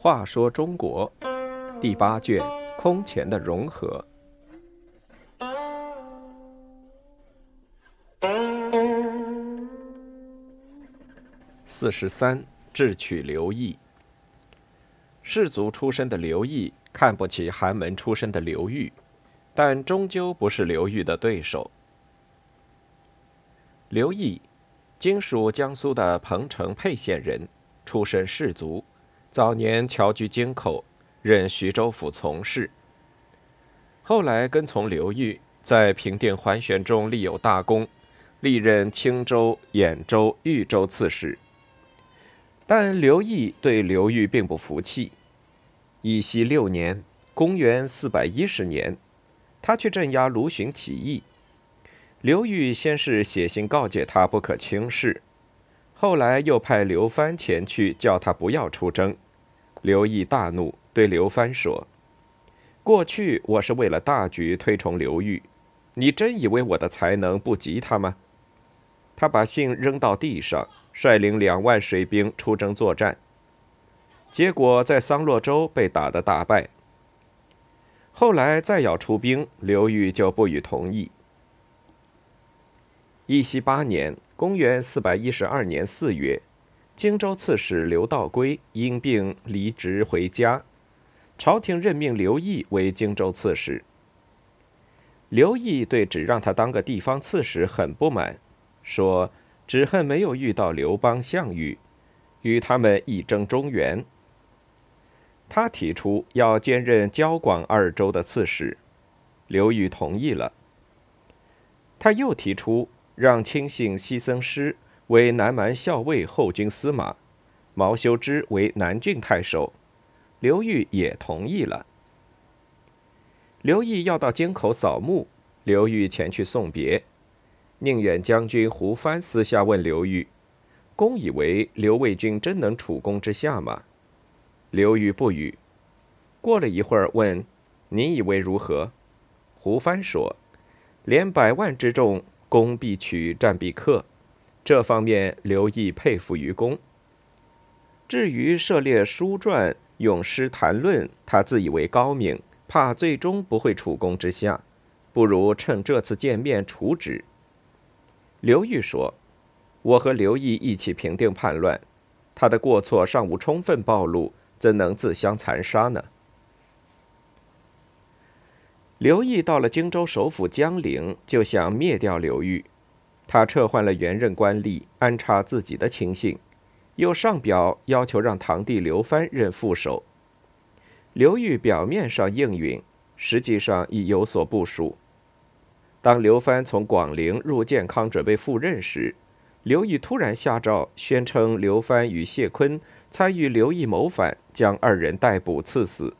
话说中国第八卷空前的融合。四十三，智取刘毅。士族出身的刘毅看不起寒门出身的刘裕，但终究不是刘裕的对手。刘毅，今属江苏的彭城沛县人，出身士族。早年侨居京口，任徐州府从事。后来跟从刘裕，在平定桓玄中立有大功，历任青州、兖州、豫州刺史。但刘毅对刘裕并不服气。义熙六年（公元410年），他去镇压卢循起义。刘裕先是写信告诫他不可轻视，后来又派刘藩前去叫他不要出征。刘毅大怒，对刘藩说：“过去我是为了大局推崇刘裕，你真以为我的才能不及他吗？”他把信扔到地上，率领两万水兵出征作战。结果在桑洛州被打得大败。后来再要出兵，刘裕就不予同意。义熙八年（公元412年四月）。荆州刺史刘道归因病离职回家，朝廷任命刘毅为荆州刺史。刘毅对只让他当个地方刺史很不满，说只恨没有遇到刘邦、项羽，与他们一争中原。他提出要兼任交广二州的刺史，刘裕同意了。他又提出让亲信西僧师。为南蛮校尉、后军司马，毛修之为南郡太守，刘裕也同意了。刘毅要到京口扫墓，刘裕前去送别。宁远将军胡藩私下问刘裕：“公以为刘卫军真能处公之下吗？”刘裕不语。过了一会儿，问：“你以为如何？”胡藩说：“连百万之众，攻必取，战必克。”这方面，刘毅佩服于公。至于涉猎书传、咏诗谈论，他自以为高明，怕最终不会处攻之下，不如趁这次见面处止。刘裕说：“我和刘毅一起平定叛乱，他的过错尚无充分暴露，怎能自相残杀呢？”刘毅到了荆州首府江陵，就想灭掉刘裕。他撤换了原任官吏，安插自己的亲信，又上表要求让堂弟刘藩任副手。刘裕表面上应允，实际上已有所部署。当刘藩从广陵入建康准备赴任时，刘裕突然下诏宣称刘藩与谢坤参与刘毅谋反，将二人逮捕赐死。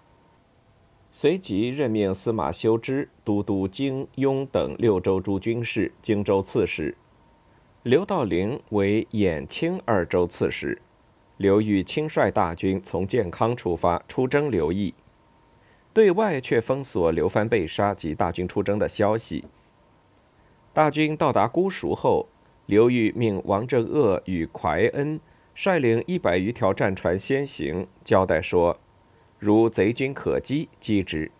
随即任命司马修之都督荆、雍等六州诸军事、荆州刺史，刘道陵为兖、青二州刺史。刘裕亲率大军从建康出发，出征刘毅，对外却封锁刘藩被杀及大军出征的消息。大军到达姑熟后，刘裕命王正鄂与蒯恩率领一百余条战船先行，交代说。如贼军可击，击之；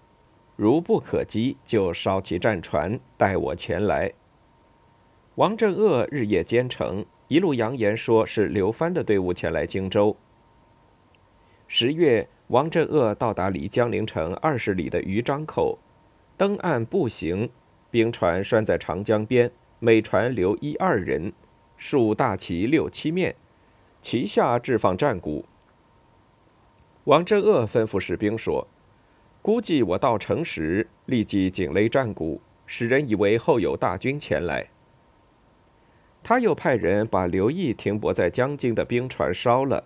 如不可击，就烧其战船，待我前来。王正鄂日夜兼程，一路扬言说是刘藩的队伍前来荆州。十月，王正鄂到达离江陵城二十里的渔漳口，登岸步行，兵船拴在长江边，每船留一二人，竖大旗六七面，旗下置放战鼓。王正鄂吩咐士兵说：“估计我到城时，立即警擂战鼓，使人以为后有大军前来。”他又派人把刘毅停泊在江津的兵船烧了，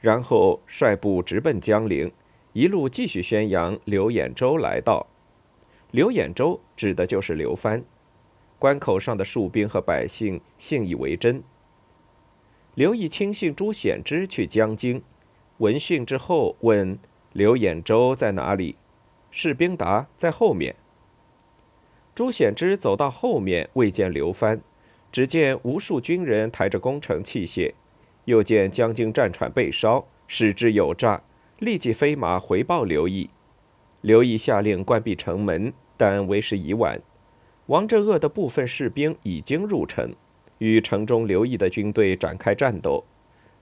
然后率部直奔江陵，一路继续宣扬刘演州来到。刘演州指的就是刘藩。关口上的戍兵和百姓信以为真。刘毅亲信朱显之去江津。闻讯之后，问刘演州在哪里？士兵答：在后面。朱显之走到后面，未见刘帆，只见无数军人抬着攻城器械，又见将军战船被烧，使之有诈，立即飞马回报刘毅。刘毅下令关闭城门，但为时已晚。王正恶的部分士兵已经入城，与城中刘毅的军队展开战斗。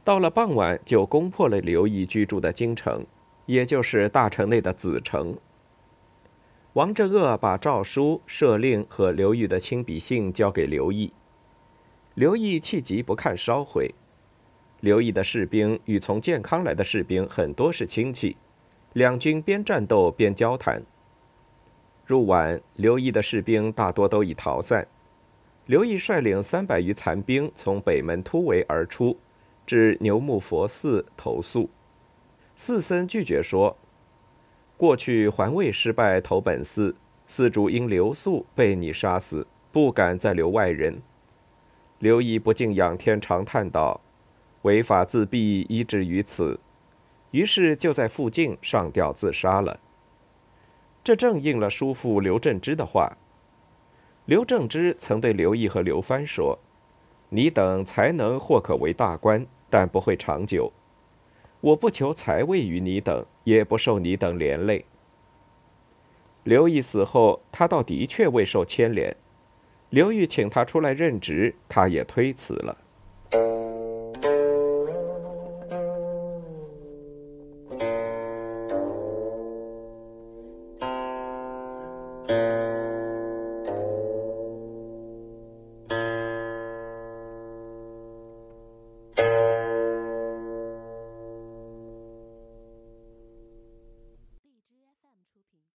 到了傍晚，就攻破了刘毅居住的京城，也就是大城内的子城。王正鄂把诏书、赦令和刘裕的亲笔信交给刘毅。刘毅气急不堪，烧毁。刘毅的士兵与从健康来的士兵很多是亲戚，两军边战斗边交谈。入晚，刘毅的士兵大多都已逃散。刘毅率领三百余残兵从北门突围而出。至牛木佛寺投宿，寺僧拒绝说：“过去环卫失败投本寺，寺主因留宿被你杀死，不敢再留外人。”刘毅不禁仰天长叹道：“违法自毙，以至于此。”于是就在附近上吊自杀了。这正应了叔父刘正之的话。刘正之曾对刘毅和刘藩说：“你等才能或可为大官。”但不会长久。我不求财位于你等，也不受你等连累。刘毅死后，他倒的确未受牵连。刘裕请他出来任职，他也推辞了。